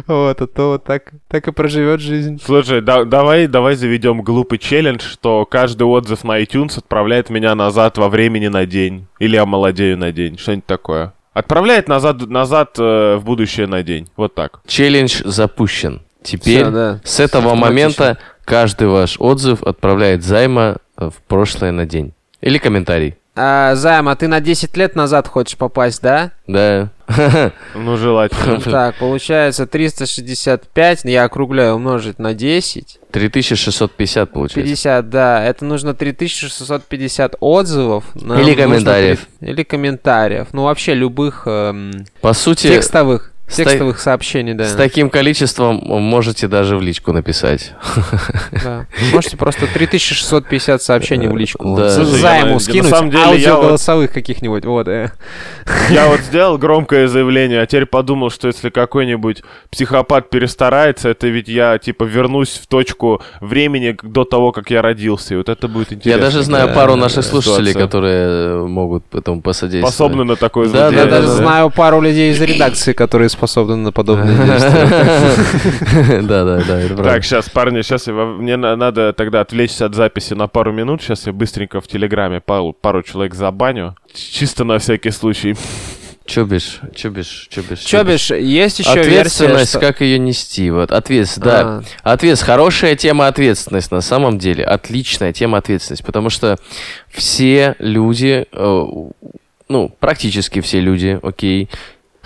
F: Вот, а то вот так, так и проживет жизнь.
D: Слушай, да- давай, давай заведем глупый челлендж, что каждый отзыв на iTunes отправляет меня назад во времени на день. Или я молодею на день. Что-нибудь такое. Отправляет назад, назад э, в будущее на день. Вот так.
G: Челлендж запущен. Теперь
F: Всё, да.
G: с этого
F: Автоматично.
G: момента каждый ваш отзыв отправляет Займа в прошлое на день. Или комментарий.
F: А, Займ, а ты на 10 лет назад хочешь попасть, да?
G: Да.
D: Ну, желательно.
F: Так, получается 365, я округляю, умножить на 10.
G: 3650 получается.
F: 50, да. Это нужно 3650 отзывов.
G: Или комментариев.
F: Или комментариев. Ну, вообще любых эм,
G: По сути,
F: текстовых, текстовых сообщений, да.
G: с таким количеством можете даже в личку написать.
F: да. Можете просто 3650 сообщений в личку.
G: Да.
D: Я на-
F: Займу
D: на
F: скинуть,
D: самом деле, я
F: аудио
D: вот-
F: голосовых каких-нибудь. Вот, э.
D: Я вот сделал громкое заявление, а теперь подумал, что если какой-нибудь психопат перестарается, это ведь я, типа, вернусь в точку времени до того, как я родился. И вот это будет интересно.
G: Я даже знаю
F: да,
G: пару наших
D: да,
G: слушателей,
D: ситуация.
G: которые могут этому посодействовать.
D: Способны на такое
G: Да.
F: Я даже
G: да, да.
F: знаю пару людей из редакции, которые способны на подобные действия.
G: Да, да, да,
D: Так, сейчас, парни, сейчас мне на- надо тогда отвлечься от записи на пару минут. Сейчас я быстренько в Телеграме пару, пару человек забаню. Чисто на всякий случай.
G: Чубишь, чубишь, чубишь.
F: Чобиш, есть еще версия,
G: Ответственность,
F: что...
G: как ее нести? Вот, ответственность, да.
F: А,
G: Ответственность, хорошая тема ответственность на самом деле, отличная тема ответственность, потому что все люди, э, ну, практически все люди, окей.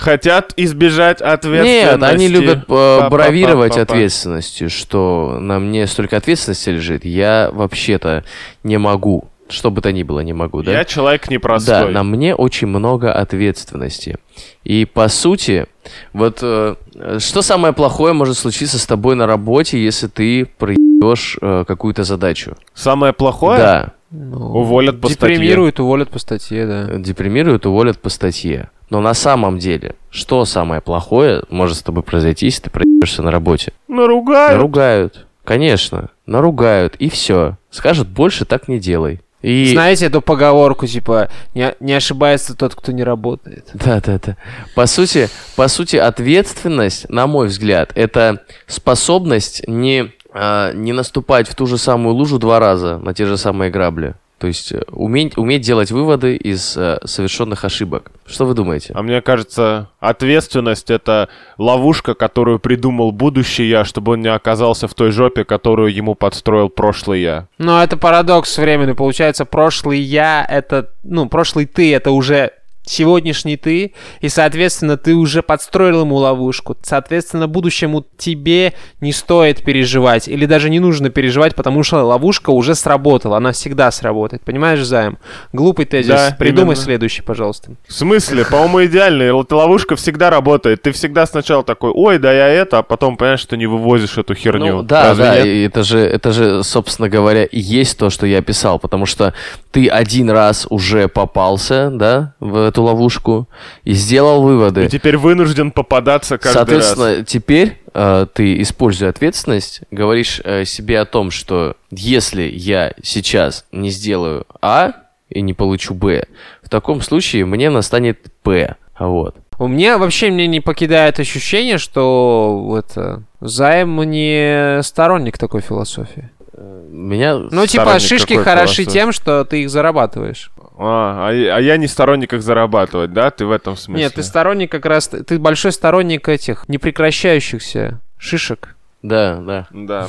D: Хотят избежать ответственности.
G: Нет, они любят э, бравировать ответственностью, что на мне столько ответственности лежит, я вообще-то не могу, что бы то ни было, не могу, да?
D: Я человек
G: Да,
D: непростой.
G: на мне очень много ответственности. И по сути, вот э, что самое плохое может случиться с тобой на работе, если ты проебешь э, какую-то задачу?
D: Самое плохое?
G: Да,
F: ну,
D: Уволят по статье.
F: Депримируют, уволят по статье, да.
G: депримируют, уволят по статье. Но на самом деле, что самое плохое может с тобой произойти, если ты проебешься на работе?
D: Наругают.
G: Наругают. Конечно, наругают, и все. Скажут, больше так не делай. И...
F: Знаете эту поговорку, типа, не, не ошибается тот, кто не работает.
G: Да, да, да. По сути, по сути, ответственность, на мой взгляд, это способность не, а, не наступать в ту же самую лужу два раза на те же самые грабли. То есть э, уметь, уметь делать выводы из э, совершенных ошибок. Что вы думаете?
D: А мне кажется, ответственность — это ловушка, которую придумал будущий я, чтобы он не оказался в той жопе, которую ему подстроил прошлый я.
F: Но это парадокс временный. Получается, прошлый я, это... Ну, прошлый ты, это уже сегодняшний ты, и, соответственно, ты уже подстроил ему ловушку. Соответственно, будущему тебе не стоит переживать, или даже не нужно переживать, потому что ловушка уже сработала, она всегда сработает. Понимаешь, Займ? Глупый тезис.
D: Да,
F: Придумай
D: именно.
F: следующий, пожалуйста.
D: В смысле? По-моему, идеально. Ловушка всегда работает. Ты всегда сначала такой, ой, да я это, а потом понимаешь, что не вывозишь эту херню.
G: Ну, да,
D: Разве
G: да,
D: нет?
G: и это же, это же, собственно говоря, и есть то, что я описал, потому что ты один раз уже попался, да, в эту ловушку и сделал выводы.
D: И теперь вынужден попадаться каждый
G: Соответственно,
D: раз.
G: теперь э, ты, используя ответственность, говоришь э, себе о том, что если я сейчас не сделаю А и не получу Б, в таком случае мне настанет П. Вот.
F: У меня вообще мне не покидает ощущение, что это Займ не сторонник такой философии.
G: Меня...
F: Ну, типа, шишки хороши
D: философии?
F: тем, что ты их зарабатываешь.
D: А, а я- а я не сторонник их зарабатывать, да? Ты в этом смысле?
F: Нет, ты сторонник как раз... Ты большой сторонник этих непрекращающихся шишек.
G: Да, да.
D: Да.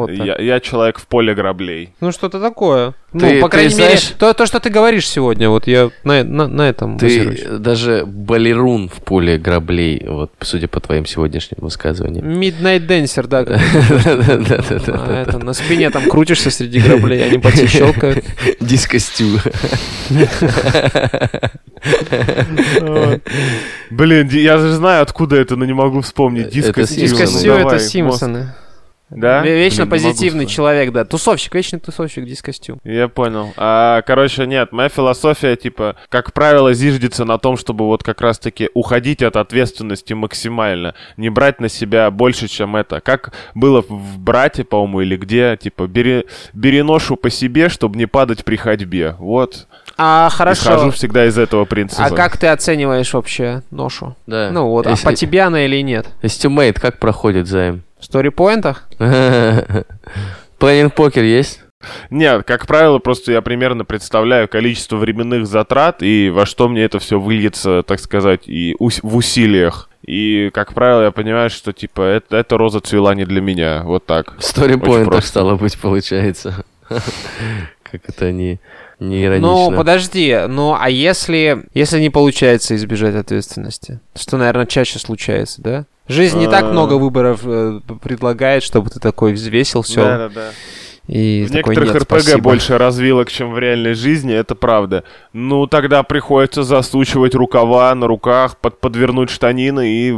F: Вот так.
D: я, я человек в поле граблей.
F: Ну, что-то такое.
G: Ты-
F: ну, по
G: ты
F: крайней мере,
G: знаешь-
F: то, то, что ты говоришь сегодня, вот я на, на, на этом
G: Ты
F: базируюсь.
G: даже балерун в поле граблей, вот, судя по твоим сегодняшним высказываниям.
F: Midnight Dancer, да. А, это, на спине там крутишься среди граблей, они по тебе щелкают.
G: Дискостю.
D: Блин, я же знаю, откуда это, но не могу вспомнить. Диско
G: Это
D: Симпсоны.
F: Диско
G: Симпсоны.
F: Сью
D: Давай,
F: это. Симпсоны.
D: Да?
F: Ве- Вечно
D: Блин, не могу
F: позитивный человек, да. Тусовщик, вечный тусовщик, Диско Стю.
D: Я понял. А, короче, нет, моя философия, типа, как правило, зиждется на том, чтобы вот как раз-таки уходить от ответственности максимально, не брать на себя больше, чем это. Как было в «Брате», по-моему, или где, типа, бери, бери ношу по себе, чтобы не падать при ходьбе. Вот.
F: А,
D: Исхожу
F: хорошо.
D: всегда из этого принципа.
F: А как ты оцениваешь вообще ношу?
G: Да.
F: Ну вот, а
G: Если-
F: по тебе она или нет?
G: Estimate как проходит займ?
F: В сторипоинтах?
G: Планинг покер есть?
D: Нет, как правило, просто я примерно представляю количество временных затрат и во что мне это все выльется, так сказать, и ус- в усилиях. И, как правило, я понимаю, что, типа, это, эта роза цвела не для меня. Вот так.
G: Сторипоинтах стало быть, получается. Как это не, не иронично.
F: Ну, подожди, ну а если, если не получается избежать ответственности? Что, наверное, чаще случается, да? Жизнь не так
D: А.
F: много выборов э, предлагает, чтобы ты такой взвесил все.
D: Да-да-да.
F: И
D: В
F: такой,
D: некоторых
F: «Нет,
D: РПГ
F: спасибо».
D: больше развилок, чем в реальной жизни, это правда. Ну, тогда приходится засучивать рукава на руках, под, подвернуть штанины и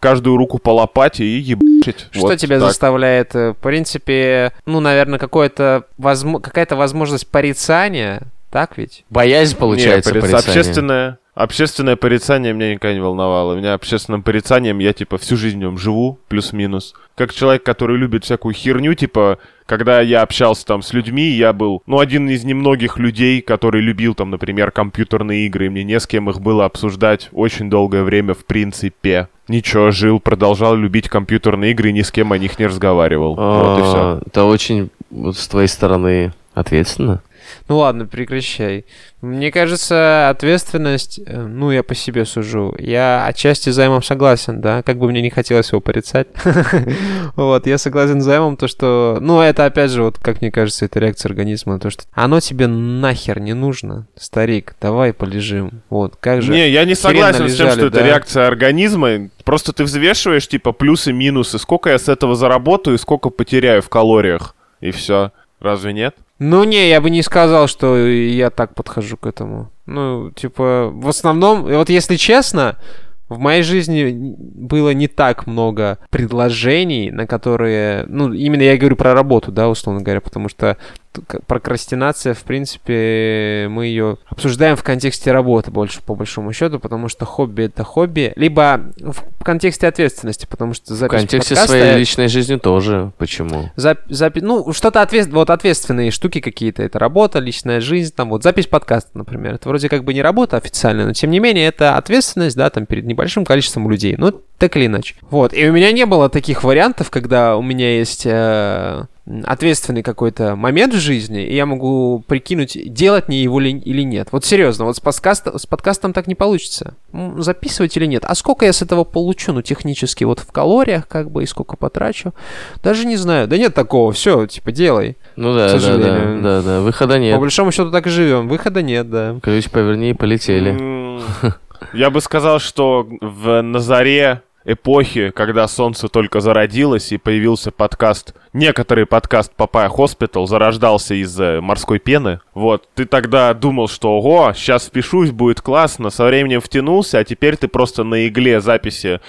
D: каждую руку по лопате и ебашить.
F: Что
D: Вот
F: тебя
D: так.
F: заставляет, э, в принципе, ну, наверное, какое-то какая-то возможность порицания, так ведь?
G: Боязнь, получается,
D: Не, порицание.
G: порицание.
D: Общественное, общественное порицание меня никогда не волновало. Меня общественным порицанием я, типа, всю жизнь в нем живу, плюс-минус. Как человек, который любит всякую херню, типа, когда я общался там с людьми, я был, ну, один из немногих людей, который любил там, например, компьютерные игры, и мне не с кем их было обсуждать очень долгое время, в принципе. Ничего, жил, продолжал любить компьютерные игры и ни с кем о них не разговаривал. Вот и все.
G: А, Это очень с твоей стороны ответственно.
F: Ну ладно, прекращай. Мне кажется, ответственность, э, ну, я по себе сужу. Я отчасти займом согласен, да, как бы мне не хотелось его порицать. Вот, я согласен с займом, то, что... Ну, это, опять же, вот, как мне кажется, это реакция организма на то, что оно тебе нахер не нужно, старик, давай полежим. Вот, как же...
D: Не, я не согласен с тем, что это реакция организма. Просто ты взвешиваешь, типа, плюсы, минусы. Сколько я с этого заработаю и сколько потеряю в калориях. И все. Разве нет?
F: Ну, не, я бы не сказал, что я так подхожу к этому. Ну, типа, в основном, вот если честно, в моей жизни было не так много предложений, на которые... Ну, именно я говорю про работу, да, условно говоря, потому что прокрастинация, в принципе, мы ее обсуждаем в контексте работы больше, по большому счету, потому что хобби — это хобби, либо в контексте ответственности, потому что
G: В
F: запись
G: контексте
F: подкаста
G: своей личной жизни тоже. Почему?
F: Зап- запи- ну, что-то ответ... вот ответственные штуки какие-то. Это работа, личная жизнь, там вот запись подкаста, например. Это вроде как бы не работа официальная, но тем не менее это ответственность, да, там перед небольшим количеством людей. Ну, так или иначе. Вот. И у меня не было таких вариантов, когда у меня есть э, ответственный какой-то момент в жизни, и я могу прикинуть, делать мне его ли- или нет. Вот серьезно, вот с, подкаст- с подкастом так не получится. Записывать или нет? А сколько я с этого получу, ну, технически, вот в калориях, как бы, и сколько потрачу? Даже не знаю. Да нет такого, все, типа, делай.
G: Ну да,
F: К
G: да, да,
F: сожалению.
G: да, да. Выхода
F: По
G: нет.
F: большому счету так и живем. Выхода нет, да.
G: Ключ поверни и полетели.
D: Я бы сказал, что в на заре эпохи, когда солнце только зародилось и появился подкаст, некоторый подкаст Папая Hospital зарождался из э, морской пены. Вот, ты тогда думал, что ого, сейчас впишусь, будет классно, со временем втянулся, а теперь ты просто на игле записи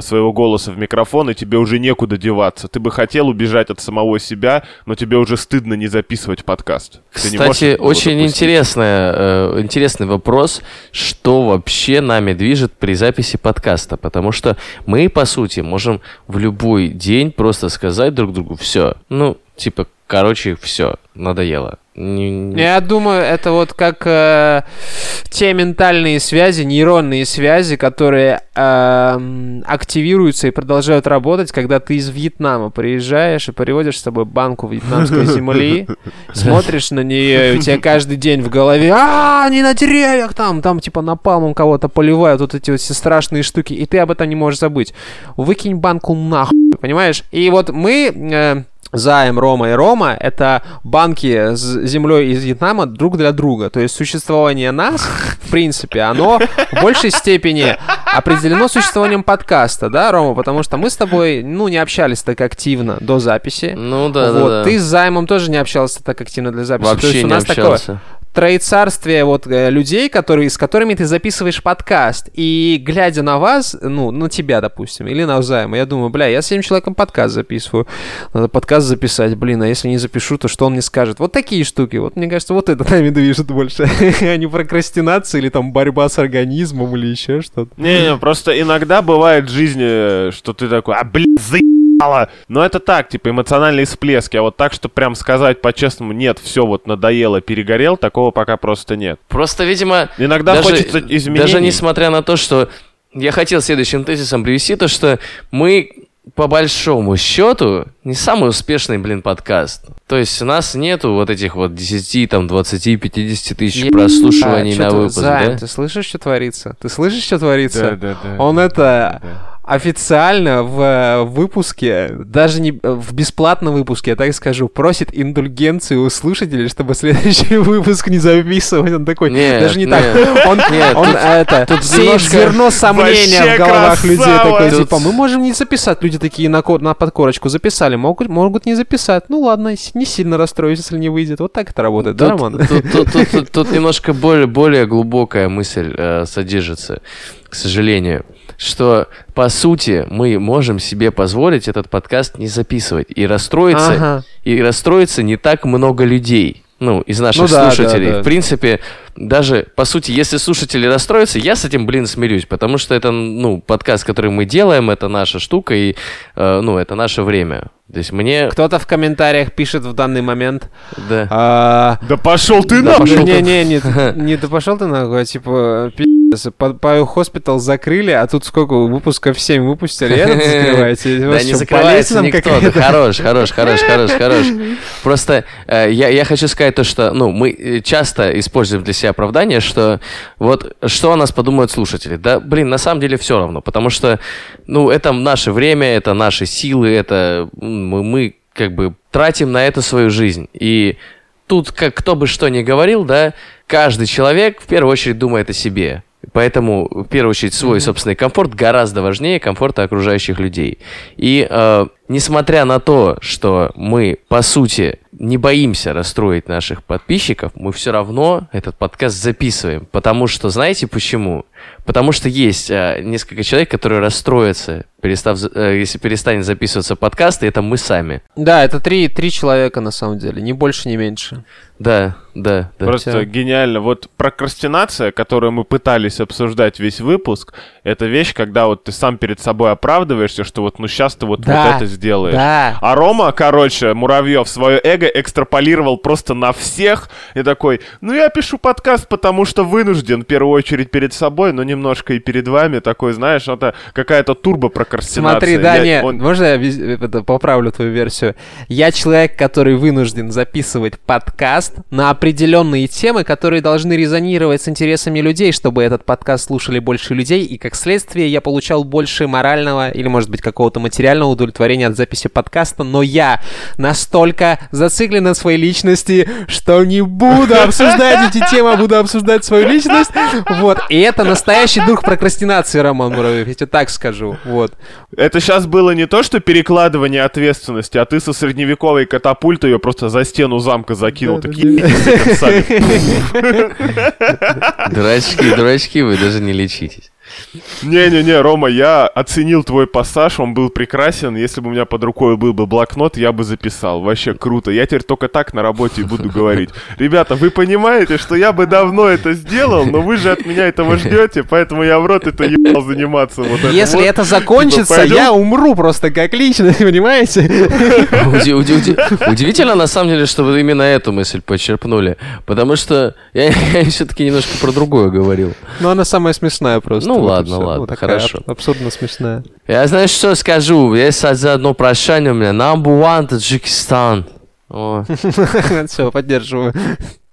D: своего голоса в микрофон, и тебе уже некуда деваться. Ты бы хотел убежать от самого себя, но тебе уже стыдно не записывать подкаст.
G: Кстати, очень интересная, э, интересный вопрос, что вообще нами движет при записи подкаста, потому что мы, по сути, можем в любой день просто сказать друг другу все, ну, типа, короче, все, надоело. Не- не-
F: Я думаю, это вот как э, те ментальные связи, нейронные связи, которые эм, активируются и продолжают работать, когда ты из Вьетнама приезжаешь и приводишь с собой банку вьетнамской земли, смотришь на нее, и у тебя каждый день в голове, а, они на деревьях там, там типа напалмом кого-то поливают, вот эти вот все страшные штуки, и ты об этом не можешь забыть. Выкинь банку нахуй, понимаешь? И вот мы... э, Заем, Рома и Рома — это банки с землей из Вьетнама друг для друга. То есть существование нас, в принципе, оно в большей степени определено существованием подкаста, да, Рома? Потому что мы с тобой, ну, не общались так активно до записи.
G: Ну да, да,
F: вот,
G: да.
F: ты с Займом тоже не общался так активно для записи. То
G: Вообще
F: есть у
G: не
F: нас такое
G: общался.
F: Троецарствие вот э, людей, которые, с которыми ты записываешь подкаст. И глядя на вас, ну, на тебя, допустим, или на Займа, я думаю, бля, я с этим человеком подкаст записываю. Надо подкаст записать, блин, а если не запишу, то что он мне скажет? Вот такие штуки. Вот мне кажется, вот это нами движет больше. а не прокрастинация или там борьба с организмом или еще что-то.
D: Не-не, просто иногда бывает в жизни, что ты такой, а, блин, заебало. Но это так, типа, эмоциональные всплески. А вот так, что прям сказать по-честному, нет, все вот надоело, перегорел, такого пока просто нет.
G: Просто, видимо,
D: Иногда
G: даже,
D: хочется изменений.
G: даже несмотря на то, что я хотел следующим тезисом привести то, что мы по большому счету не самый успешный, блин, подкаст. То есть у нас нету вот этих вот 10, там, 20, 50 тысяч прослушиваний
F: А,
G: на
F: ты-
G: выпуск,
F: Займ,
G: да?
F: ты слышишь, что творится? Ты слышишь, что творится?
D: Да-да-да.
F: Он это
D: Да.
F: Официально в э, выпуске, даже не в бесплатном выпуске, я так скажу, просит индульгенцию у слушателей, чтобы следующий выпуск не записывать. Он такой,
G: Нет,
F: даже не
G: нет.
F: так. Он,
G: Нет,
F: он
G: тут-
F: это
G: тут
F: сеет
G: немножко-
F: зерно сомнения
D: Вообще
F: в головах
D: красава!
F: людей. Такой,
G: Тут-
F: типа, мы можем не записать. Люди такие на, ко- на подкорочку записали, могут, могут не записать. Ну ладно, не сильно расстроюсь, если не выйдет. Вот так это работает, да,
G: Тут,
F: Роман?
G: тут- тут- тут- тут- тут немножко более, более глубокая мысль э, содержится, к сожалению, что по сути мы можем себе позволить этот подкаст не записывать и расстроиться,
F: Ага.
G: и расстроиться не так много людей. Ну, из наших
F: Ну да,
G: слушателей.
F: да, да.
G: В принципе, даже, по сути, если слушатели расстроятся, я с этим, блин, смирюсь, потому что это, ну, подкаст, который мы делаем, это наша штука, и, э, ну, это наше время. То есть мне...
F: Кто-то в комментариях пишет в данный момент.
G: Да.
F: а,
D: Да пошел ты
G: Да
D: нахуй!
G: пошёл
F: не, не, не, да пошел ты нахуй, а типа, пи***ц, Паю Хоспитал закрыли, а тут сколько выпусков 7 выпустили, этот закрываете?
G: Да не закрывается никто. Да хорош, хорош, хорош, хорош, хорош. Просто э, я, хочу сказать то, что ну, мы э, часто используем для себя оправдание, что вот что о нас подумают слушатели. Да, блин, на самом деле все равно, потому что ну, это наше время, это наши силы, это мы, мы как бы тратим на это свою жизнь. И тут, как кто бы что ни говорил, да, каждый человек в первую очередь думает о себе. Поэтому, в первую очередь, свой собственный комфорт гораздо важнее комфорта окружающих людей. И э, несмотря на то, что мы, по сути, не боимся расстроить наших подписчиков, мы все равно этот подкаст записываем. Потому что, знаете почему? Потому что есть э, несколько человек, которые расстроятся, перестав, э, если перестанет записываться подкаст, и это мы сами.
F: Да, это три, три человека на самом деле, ни больше, ни меньше.
G: Да, да, да.
D: Просто
F: Всё.
D: гениально. Вот прокрастинация, которую мы пытались обсуждать весь выпуск, это вещь, когда вот ты сам перед собой оправдываешься, что вот ну сейчас ты вот,
F: Да,
D: вот это сделаешь.
F: Да.
D: А Рома, короче, Муравьев, свое эго экстраполировал просто на всех и такой, ну я пишу подкаст, потому что вынужден, в первую очередь перед собой, но немножко и перед вами, такой, знаешь, это какая-то турбо прокрастинация.
F: Смотри, да,
D: Я-
F: нет,
D: он-
F: можно я виз- это, поправлю твою версию? Я человек, который вынужден записывать подкаст на определенные темы, которые должны резонировать с интересами людей, чтобы этот подкаст слушали больше людей, и как следствие я получал больше морального или, может быть, какого-то материального удовлетворения от записи подкаста, но я настолько зациклен на своей личности, что не буду обсуждать эти темы, а буду обсуждать свою личность. Вот, и это настоящий дух прокрастинации, Роман Муравьев, я тебе так скажу. Вот.
D: Это сейчас было не то, что перекладывание ответственности, а ты со средневековой катапультой ее просто за стену замка закинул. Такие «Идите сами».
G: Дурачки, дурачки, вы даже не лечитесь.
D: Не-не-не, Рома, я оценил твой пассаж, он был прекрасен. Если бы у меня под рукой был бы блокнот, я бы записал. Вообще круто. Я теперь только так на работе и буду говорить. Ребята, вы понимаете, что я бы давно это сделал, но вы же от меня этого ждете, поэтому я в рот это ебал заниматься. Вот это
F: Если
D: вот.
F: это закончится,
D: Типа,
F: я умру просто как личность, понимаете?
G: Уди- уди- уди- Удивительно, на самом деле, что вы именно эту мысль почерпнули. Потому что я, все-таки немножко про другое говорил.
F: Но она самая смешная просто.
G: Ну ладно,
F: всё.
G: ладно,
F: такая
G: хорошо.
F: аб- Абсурдно смешная.
G: Я, знаешь, что скажу? Есть одно прощание у меня. Number one Таджикистан.
F: Все, поддерживаю.